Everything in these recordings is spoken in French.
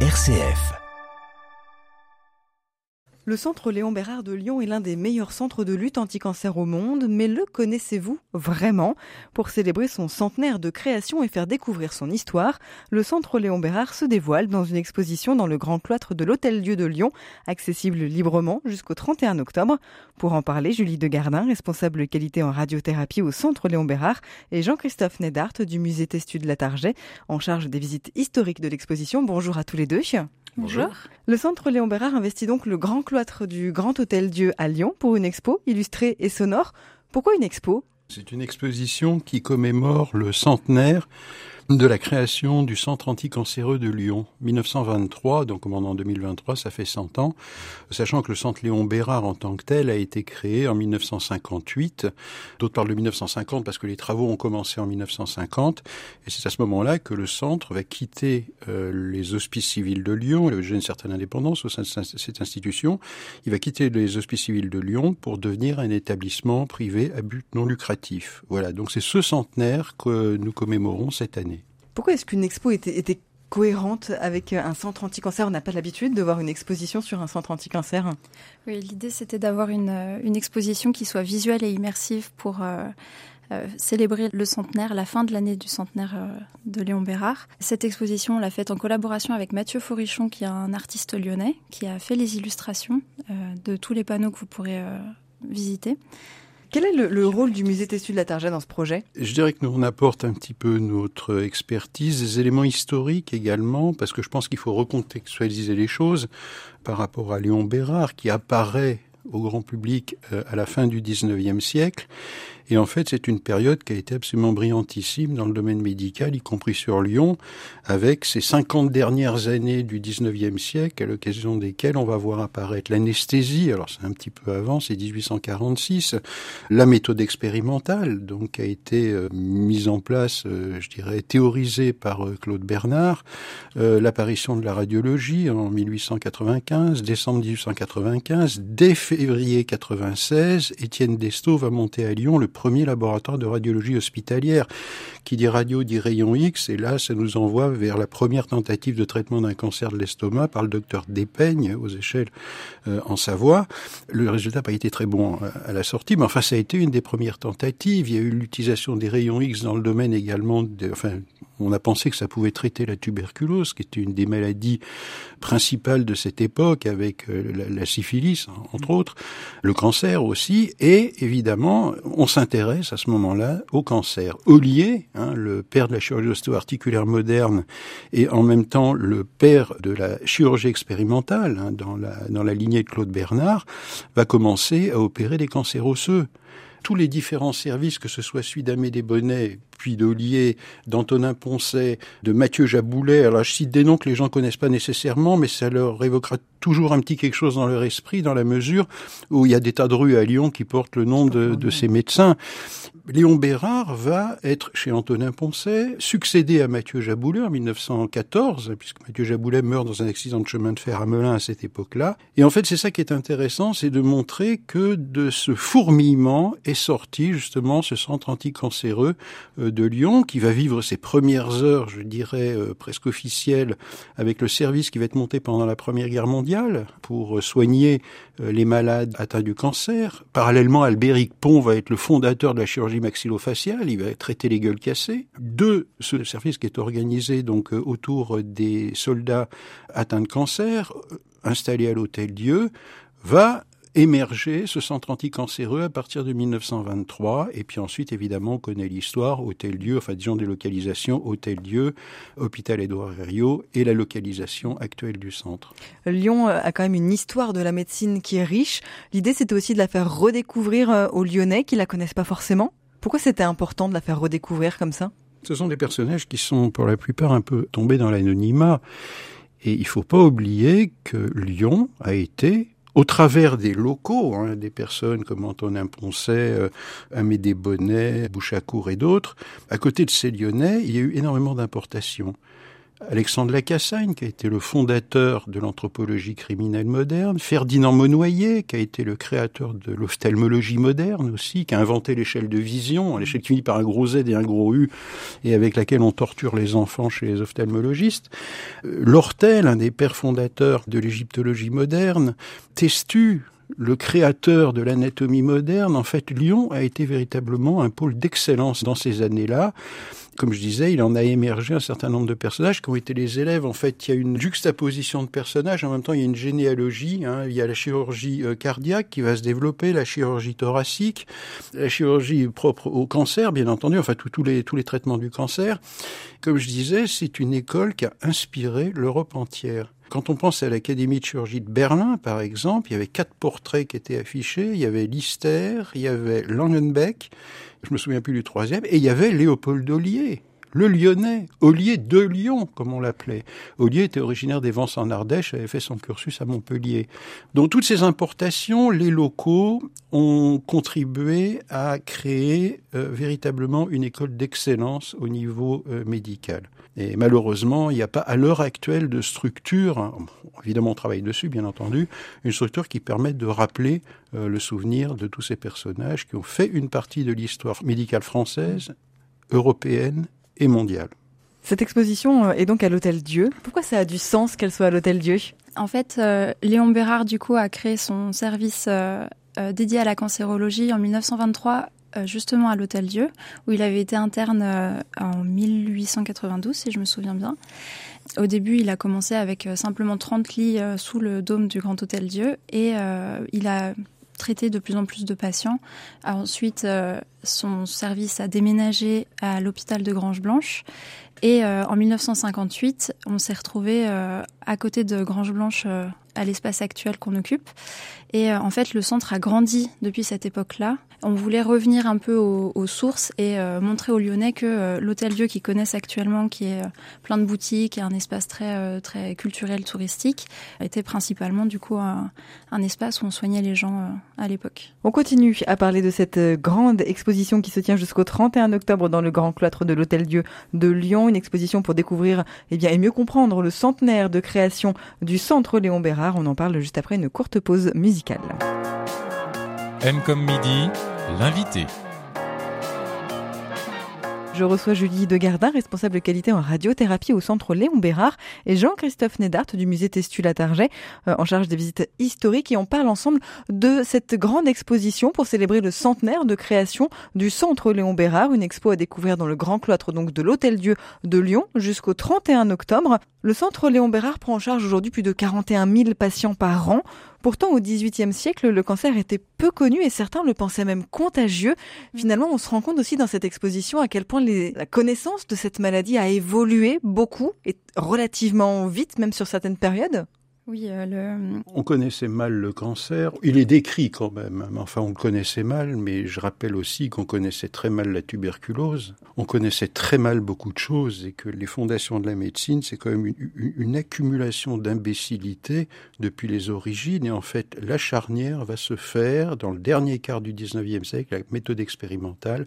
RCF. Le centre Léon Bérard de Lyon est l'un des meilleurs centres de lutte anti-cancer au monde, mais le connaissez-vous vraiment? Pour célébrer son centenaire de création et faire découvrir son histoire, le centre Léon Bérard se dévoile dans une exposition dans le grand cloître de l'Hôtel-Dieu de Lyon, accessible librement jusqu'au 31 octobre. Pour en parler, Julie Degardin, responsable qualité en radiothérapie au centre Léon Bérard, et Jean-Christophe Nedart du musée Testu de la en charge des visites historiques de l'exposition. Bonjour à tous les deux. Bonjour. Le centre Léon Bérard investit donc le grand cloître du Grand Hôtel Dieu à Lyon pour une expo illustrée et sonore. Pourquoi une expo? C'est une exposition qui commémore le centenaire de la création du centre anticancéreux de Lyon, 1923, donc en 2023, ça fait 100 ans, sachant que le centre Léon Bérard en tant que tel a été créé en 1958. D'autres parlent de 1950 parce que les travaux ont commencé en 1950, et c'est à ce moment-là que le centre va quitter euh, les hospices civils de Lyon, il a une certaine indépendance au sein de cette institution, il va quitter les hospices civils de Lyon pour devenir un établissement privé à but non lucratif. Voilà, donc c'est ce centenaire que nous commémorons cette année. Pourquoi est-ce qu'une expo était, cohérente avec un centre anti-cancer? On n'a pas l'habitude de voir une exposition sur un centre anti-cancer. Oui, l'idée c'était d'avoir une, une, exposition qui soit visuelle et immersive pour euh, euh, célébrer le centenaire, la fin de l'année du centenaire euh, de Léon Bérard. Cette exposition, on l'a faite en collaboration avec Mathieu Forichon, qui est un artiste lyonnais, qui a fait les illustrations de tous les panneaux que vous pourrez visiter. Quel est le, rôle du musée Tessu de la Target dans ce projet? Je dirais que nous on apporte un petit peu notre expertise, des éléments historiques également, parce que je pense qu'il faut recontextualiser les choses par rapport à Léon Bérard qui apparaît au grand public euh, à la fin du 19e siècle et en fait, c'est une période qui a été absolument brillantissime dans le domaine médical, y compris sur Lyon, avec ces 50 dernières années du 19e siècle, à l'occasion desquelles on va voir apparaître l'anesthésie, alors c'est un petit peu avant, c'est 1846, la méthode expérimentale, donc a été euh, mise en place, euh, je dirais, théorisée par euh, Claude Bernard, l'apparition de la radiologie en 1895, décembre 1895, dès février 96, Étienne Desto va monter à Lyon le premier laboratoire de radiologie hospitalière. Qui dit radio dit rayon X, et là, ça nous envoie vers la première tentative de traitement d'un cancer de l'estomac par le docteur Despeigne aux échelles euh, en Savoie. Le résultat n'a pas été très bon euh, à la sortie, mais enfin, ça a été une des premières tentatives. Il y a eu l'utilisation des rayons X dans le domaine également, de, on a pensé que ça pouvait traiter la tuberculose, qui était une des maladies principales de cette époque, avec euh, la, syphilis, entre autres, le cancer aussi, et évidemment, on s'intéresse à ce moment-là au cancer. Ollier, hein, le père de la chirurgie osteoarticulaire moderne, et en même temps le père de la chirurgie expérimentale, hein, dans, la, dans la lignée de Claude Bernard, va commencer à opérer des cancers osseux tous les différents services, que ce soit celui d'Amédée Bonnet, puis d'Olier, d'Antonin Poncet, de Mathieu Jaboulet. Alors je cite des noms que les gens connaissent pas nécessairement, mais ça leur évoquera toujours un petit quelque chose dans leur esprit, dans la mesure où il y a des tas de rues à Lyon qui portent le nom de, de ces médecins. Léon Bérard va être chez Antonin Poncet, succéder à Mathieu Jaboulet en 1914, puisque Mathieu Jaboulet meurt dans un accident de chemin de fer à Melun à cette époque-là. Et en fait, c'est ça qui est intéressant, c'est de montrer que de ce fourmillement est sorti justement ce centre anticancéreux euh, de Lyon, qui va vivre ses premières heures, je dirais, euh, presque officielles, avec le service qui va être monté pendant la Première Guerre mondiale pour soigner euh, les malades atteints du cancer. Parallèlement, Albéric Pont va être le fondateur de la chirurgie maxillofaciale, il va traiter les gueules cassées. Deux, ce service qui est organisé donc euh, autour des soldats atteints de cancer, euh, installé à l'Hôtel Dieu, va émerger ce centre anticancéreux à partir de 1923 et puis ensuite évidemment on connaît l'histoire Hôtel Dieu enfin disons des localisations Hôtel Dieu Hôpital Édouard Herriot et la localisation actuelle du centre. Lyon euh, a quand même une histoire de la médecine qui est riche. L'idée c'était aussi de la faire redécouvrir aux Lyonnais qui la connaissent pas forcément. Pourquoi c'était important de la faire redécouvrir comme ça? Ce sont des personnages qui sont pour la plupart un peu tombés dans l'anonymat. Et il ne faut pas oublier que Lyon a été au travers des locaux, hein, des personnes comme Antonin Poncet, euh, Amédée Bonnet, Bouchacourt et d'autres, à côté de ces Lyonnais, il y a eu énormément d'importations. Alexandre Lacassagne, qui a été le fondateur de l'anthropologie criminelle moderne, Ferdinand Monnoyer, qui a été le créateur de l'ophtalmologie moderne aussi, qui a inventé l'échelle de vision, l'échelle qui finit par un gros Z et un gros U, et avec laquelle on torture les enfants chez les ophtalmologistes. Euh, Lortel, un des pères fondateurs de l'égyptologie moderne, Testu, le créateur de l'anatomie moderne, en fait, Lyon a été véritablement un pôle d'excellence dans ces années-là. Comme je disais, il en a émergé un certain nombre de personnages qui ont été les élèves. En fait, il y a une juxtaposition de personnages. En même temps, il y a une généalogie. Hein. Il y a la chirurgie euh, cardiaque qui va se développer, la chirurgie thoracique, la chirurgie propre au cancer, bien entendu. Enfin, tous les tous les traitements du cancer. Comme je disais, c'est une école qui a inspiré l'Europe entière. Quand on pense à l'Académie de chirurgie de Berlin, par exemple, il y avait quatre portraits qui étaient affichés. Il y avait Lister, il y avait Langenbeck, je me souviens plus du troisième, et il y avait Léopold Ollier, le Lyonnais, Ollier de Lyon, comme on l'appelait. Ollier était originaire des Vents en Ardèche, avait fait son cursus à Montpellier. Donc toutes ces importations, les locaux ont contribué à créer euh, véritablement une école d'excellence au niveau euh, médical. Et malheureusement, il n'y a pas à l'heure actuelle de structure, évidemment on travaille dessus bien entendu, une structure qui permette de rappeler euh, le souvenir de tous ces personnages qui ont fait une partie de l'histoire médicale française, européenne et mondiale. Cette exposition euh, est donc à l'Hôtel Dieu. Pourquoi ça a du sens qu'elle soit à l'Hôtel Dieu? En fait, euh, Léon Bérard, du coup, a créé son service dédié à la cancérologie en 1923 justement à l'Hôtel Dieu, où il avait été interne en 1892, si je me souviens bien. Au début, il a commencé avec simplement 30 lits sous le dôme du Grand Hôtel Dieu et il a traité de plus en plus de patients. Ensuite, son service a déménagé à l'hôpital de Grange Blanche. Et en 1958, on s'est retrouvé à côté de Grange Blanche à l'espace actuel qu'on occupe. Et en fait, le centre a grandi depuis cette époque-là. On voulait revenir un peu aux, sources et euh, montrer aux Lyonnais que euh, l'hôtel Dieu qu'ils connaissent actuellement, qui est euh, plein de boutiques et un espace très très culturel touristique, était principalement du coup un, espace où on soignait les gens à l'époque. On continue à parler de cette grande exposition qui se tient jusqu'au 31 octobre dans le grand cloître de l'hôtel Dieu de Lyon, une exposition pour découvrir eh bien et mieux comprendre le centenaire de création du centre Léon Bérard. On en parle juste après une courte pause musicale. M comme midi, l'invité. Je reçois Julie Degardin, responsable qualité en radiothérapie au centre Léon Bérard, et Jean-Christophe Nedart du musée Testu-Latarget, euh, en charge des visites historiques. Et on parle ensemble de cette grande exposition pour célébrer le centenaire de création du centre Léon Bérard, une expo à découvrir dans le grand cloître donc de l'Hôtel Dieu de Lyon jusqu'au 31 octobre. Le centre Léon Bérard prend en charge aujourd'hui plus de 41 000 patients par an. Pourtant, au XVIIIe siècle, le cancer était peu connu et certains le pensaient même contagieux. Finalement, on se rend compte aussi dans cette exposition à quel point la connaissance de cette maladie a évolué beaucoup et relativement vite, même sur certaines périodes. Oui, euh, le... On connaissait mal le cancer. Il est décrit quand même. Enfin, on le connaissait mal, mais je rappelle aussi qu'on connaissait très mal la tuberculose. On connaissait très mal beaucoup de choses et que les fondations de la médecine, c'est quand même une, accumulation d'imbécilité depuis les origines. Et en fait, la charnière va se faire dans le dernier quart du 19e siècle, la méthode expérimentale,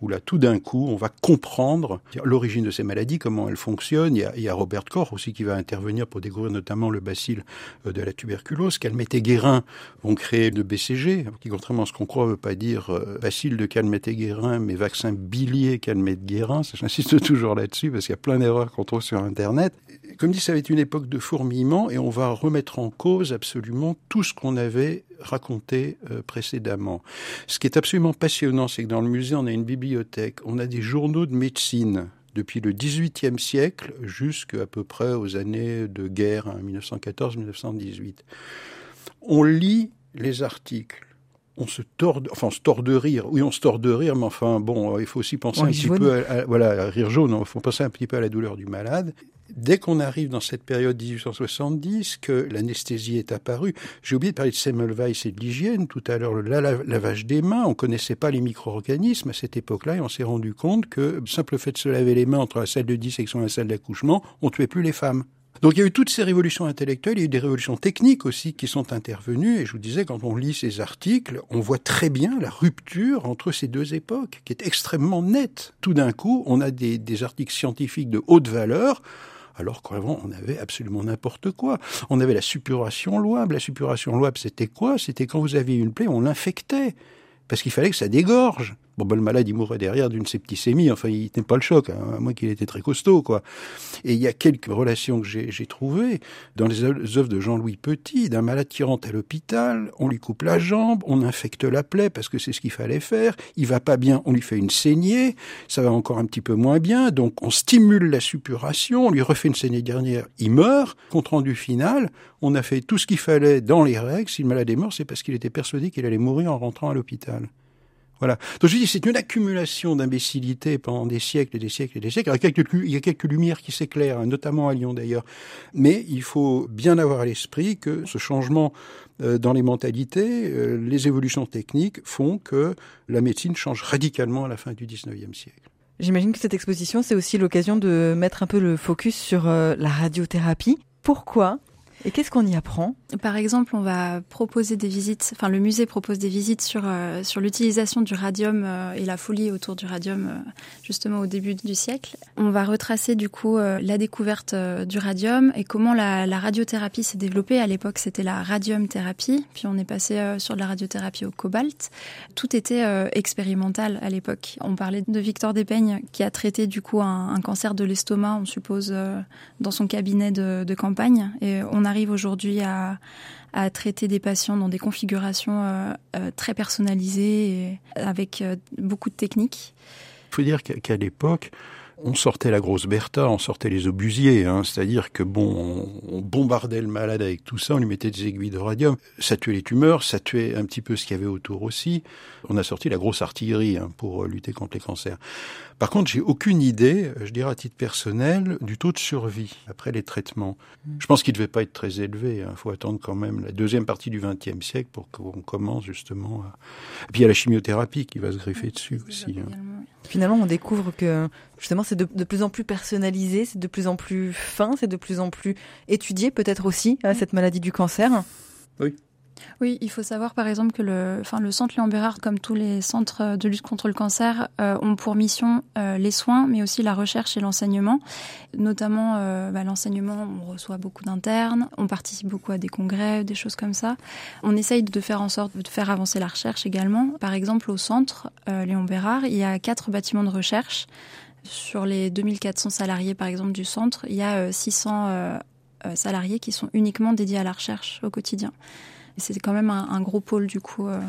où là, tout d'un coup, on va comprendre l'origine de ces maladies, comment elles fonctionnent. Il y, a, Robert Koch aussi qui va intervenir pour découvrir notamment le bacille euh, de la tuberculose. Calmette-Guérin vont créer le BCG, qui contrairement à ce qu'on croit ne veut pas dire euh, bacille de Calmette-Guérin, mais vaccin bilier Calmette-Guérin. J'insiste toujours là-dessus parce qu'il y a plein d'erreurs qu'on trouve sur Internet. Comme dit, ça va être une époque de fourmillement et on va remettre en cause absolument tout ce qu'on avait raconté euh, précédemment. Ce qui est absolument passionnant, c'est que dans le musée, on a une bibliothèque, on a des journaux de médecine depuis le XVIIIe siècle jusqu'à peu près aux années de guerre, 1914-1918. Hein, on lit les articles. On se tord, enfin, on se tord de rire. Oui, on se tord de rire, mais enfin, bon, il faut aussi penser un petit peu à, voilà, rire jaune. Il faut penser un petit peu à la douleur du malade dès qu'on arrive dans cette période 1870, que l'anesthésie est apparue, j'ai oublié de parler de Semmelweis et de l'hygiène tout à l'heure, le lavage des mains, on connaissait pas les micro-organismes à cette époque-là et on s'est rendu compte que simple fait de se laver les mains entre la salle de dissection et la salle d'accouchement, on tuait plus les femmes. Donc il y a eu toutes ces révolutions intellectuelles, il y a eu des révolutions techniques aussi qui sont intervenues, et je vous disais, quand on lit ces articles, on voit très bien la rupture entre ces deux époques, qui est extrêmement nette. Tout d'un coup, on a des, des articles scientifiques de haute valeur, alors qu'avant on avait absolument n'importe quoi. On avait la suppuration louable. La suppuration louable, c'était quoi? C'était quand vous aviez une plaie, on l'infectait parce qu'il fallait que ça dégorge. Bon, ben, le malade, il mourrait derrière d'une septicémie. Enfin, il tenait pas le choc, hein, à moins qu'il était très costaud, quoi. Et il y a quelques relations que j'ai trouvées dans les œuvres de Jean-Louis Petit, d'un malade qui rentre à l'hôpital, on lui coupe la jambe, on infecte la plaie parce que c'est ce qu'il fallait faire. Il va pas bien, on lui fait une saignée, ça va encore un petit peu moins bien, donc on stimule la suppuration, on lui refait une saignée dernière, il meurt. Compte rendu final, on a fait tout ce qu'il fallait dans les règles. Si le malade est mort, c'est parce qu'il était persuadé qu'il allait mourir en rentrant à l'hôpital. Voilà. Donc je dis, c'est une accumulation d'imbécilité pendant des siècles et des siècles et des siècles. Il y a quelques, il y a quelques lumières qui s'éclairent, notamment à Lyon d'ailleurs. Mais il faut bien avoir à l'esprit que ce changement euh, dans les mentalités, euh, les évolutions techniques font que la médecine change radicalement à la fin du 19e siècle. J'imagine que cette exposition, c'est aussi l'occasion de mettre un peu le focus sur euh, la radiothérapie. Pourquoi et qu'est-ce qu'on y apprend? Par exemple, on va proposer des visites, enfin le musée propose des visites sur, euh, sur l'utilisation du radium euh, et la folie autour du radium euh, justement au début du siècle. On va retracer du coup la découverte du radium et comment la, la radiothérapie s'est développée. À l'époque, c'était la radium-thérapie, puis on est passé sur la radiothérapie au cobalt. Tout était expérimental à l'époque. On parlait de Victor Despeignes qui a traité du coup un, un cancer de l'estomac, on suppose, dans son cabinet de, de campagne. Et on arrive aujourd'hui à, traiter des patients dans des configurations euh, euh, très personnalisées et avec euh, beaucoup de techniques. Il faut dire qu'à l'époque, on sortait la grosse Bertha, on sortait les obusiers, hein, c'est-à-dire que bon, on, bombardait le malade avec tout ça, on lui mettait des aiguilles de radium, ça tuait les tumeurs, ça tuait un petit peu ce qu'il y avait autour aussi. On a sorti la grosse artillerie hein, pour lutter contre les cancers. Par contre, j'ai aucune idée, euh, je dirais à titre personnel, du taux de survie après les traitements. Mm. Je pense qu'il ne devait pas être très élevé. Il hein. faut attendre quand même la deuxième partie du XXe siècle pour qu'on commence justement. À... Et puis il y a la chimiothérapie qui va se greffer dessus aussi. Finalement, on découvre que justement c'est de, de, plus en plus personnalisé, c'est de plus en plus fin, c'est de plus en plus étudié peut-être aussi à cette maladie du cancer. Oui. Oui, il faut savoir par exemple que le, enfin, le centre Léon Bérard, comme tous les centres de lutte contre le cancer, euh, ont pour mission euh, les soins, mais aussi la recherche et l'enseignement. Notamment euh, bah, l'enseignement, on reçoit beaucoup d'internes, on participe beaucoup à des congrès, des choses comme ça. On essaye de faire en sorte de faire avancer la recherche également. Par exemple, au centre Léon Bérard, il y a quatre bâtiments de recherche. Sur les 2400 salariés, par exemple, du centre, il y a 600 salariés qui sont uniquement dédiés à la recherche au quotidien. C'est quand même un, gros pôle du coup. Euh,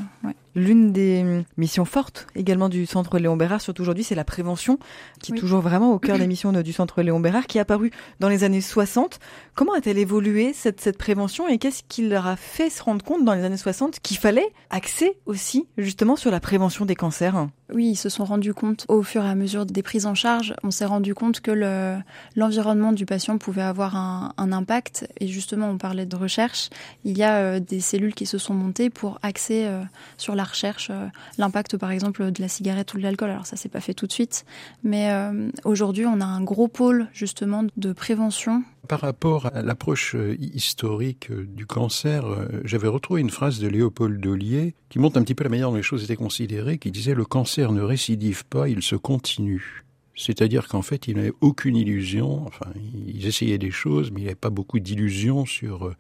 L'une des missions fortes également du Centre Léon Bérard, surtout aujourd'hui, c'est la prévention, qui est toujours vraiment au cœur des missions du Centre Léon Bérard, qui est apparue dans les années 60. Comment a-t-elle évolué cette, cette prévention et qu'est-ce qui leur a fait se rendre compte dans les années 60 qu'il fallait axer aussi justement sur la prévention des cancers? Oui, ils se sont rendus compte au fur et à mesure des prises en charge. On s'est rendu compte que l'environnement du patient pouvait avoir un, un, impact. Et justement, on parlait de recherche. Il y a euh, des cellules qui se sont montées pour axer euh, sur la recherche, euh, l'impact par exemple de la cigarette ou de l'alcool. Alors ça, s'est pas fait tout de suite, mais aujourd'hui, on a un gros pôle justement de prévention par rapport à l'approche historique du cancer, j'avais retrouvé une phrase de Léopold Dollier qui montre un petit peu la manière dont les choses étaient considérées, qui disait le cancer ne récidive pas, il se continue. C'est-à-dire qu'en fait, il n'avait aucune illusion. Enfin, ils essayaient des choses, mais il n'y avait pas beaucoup d'illusions sur euh, euh,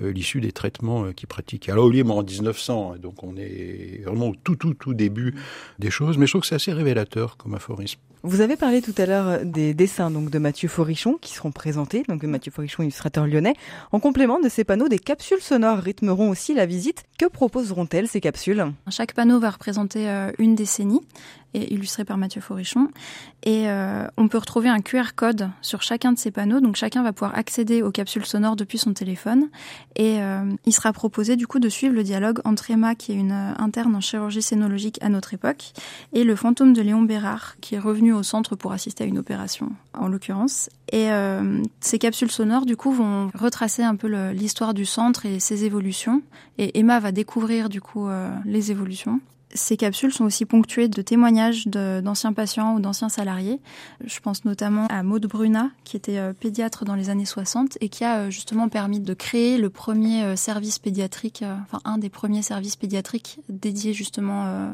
l'issue des traitements euh, qu'ils pratiquaient. Alors, est en 1900, hein, donc on est vraiment au tout, tout, tout début des choses. Mais je trouve que c'est assez révélateur comme aphorisme. Vous avez parlé tout à l'heure des dessins donc de Mathieu Forichon qui seront présentés, donc Mathieu Forichon, illustrateur lyonnais. En complément de ces panneaux, des capsules sonores rythmeront aussi la visite. Que proposeront-elles ces capsules? Chaque panneau va représenter une décennie et illustré par Mathieu Forichon. Et euh, on peut retrouver un QR code sur chacun de ces panneaux. Donc chacun va pouvoir accéder aux capsules sonores depuis son téléphone. Et euh, il sera proposé du coup de suivre le dialogue entre Emma, qui est une euh, interne en chirurgie scénologique à notre époque, et le fantôme de Léon Bérard, qui est revenu au centre pour assister à une opération, en l'occurrence. Et ces capsules sonores, du coup, vont retracer un peu l'histoire du centre et ses évolutions. Et Emma va découvrir, du coup, les évolutions. Ces capsules sont aussi ponctuées de témoignages d'anciens patients ou d'anciens salariés. Je pense notamment à Maude Bruna, qui était euh, pédiatre dans les années 60 et qui a euh, justement permis de créer le premier euh, service pédiatrique, enfin un des premiers services pédiatriques dédiés justement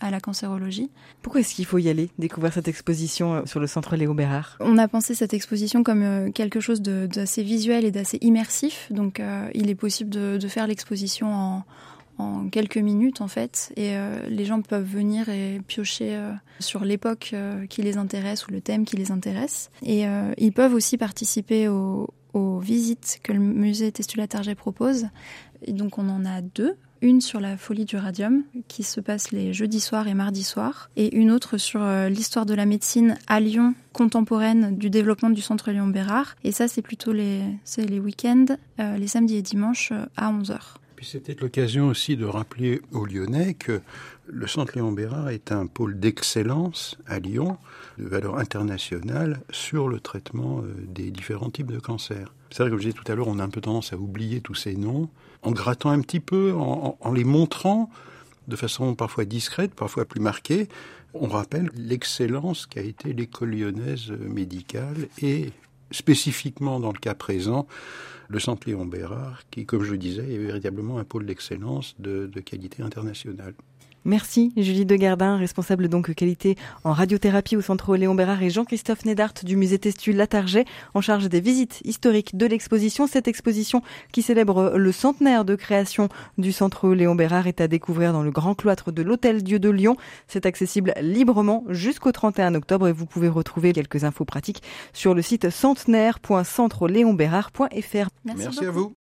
à la cancérologie. Pourquoi est-ce qu'il faut y aller, découvrir cette exposition sur le centre Léo Bérard? On a pensé cette exposition comme quelque chose d'assez visuel et d'assez immersif, donc il est possible de, de faire l'exposition en, en quelques minutes en fait et les gens peuvent venir et piocher sur l'époque qui les intéresse ou le thème qui les intéresse et ils peuvent aussi participer au, aux visites que le musée Testulatarget propose. Et donc on en a deux. Une sur la folie du radium, qui se passe les jeudis soirs et mardis soirs, et une autre sur euh, l'histoire de la médecine à Lyon contemporaine du développement du centre Lyon-Bérard. Et ça, c'est plutôt les, les week-ends, euh, les samedis et dimanches euh, à 11h. C'était l'occasion aussi de rappeler aux Lyonnais que le centre Léon Bérard est un pôle d'excellence à Lyon, de valeur internationale, sur le traitement euh, des différents types de cancers. C'est vrai, comme je disais tout à l'heure, on a un peu tendance à oublier tous ces noms. En grattant un petit peu, en, les montrant de façon parfois discrète, parfois plus marquée, on rappelle l'excellence qu'a été l'école lyonnaise médicale et spécifiquement dans le cas présent, le centre Léon Bérard, qui, comme je le disais, est véritablement un pôle d'excellence de, de qualité internationale. Merci Julie Degardin, responsable donc qualité en radiothérapie au Centre Léon Bérard et Jean-Christophe Nedart du musée Testu Latarget en charge des visites historiques de l'exposition. Cette exposition qui célèbre le centenaire de création du Centre Léon Bérard est à découvrir dans le grand cloître de l'Hôtel Dieu de Lyon. C'est accessible librement jusqu'au 31 octobre et vous pouvez retrouver quelques infos pratiques sur le site centenaire.centreléonbérard.fr. Merci, Merci à vous.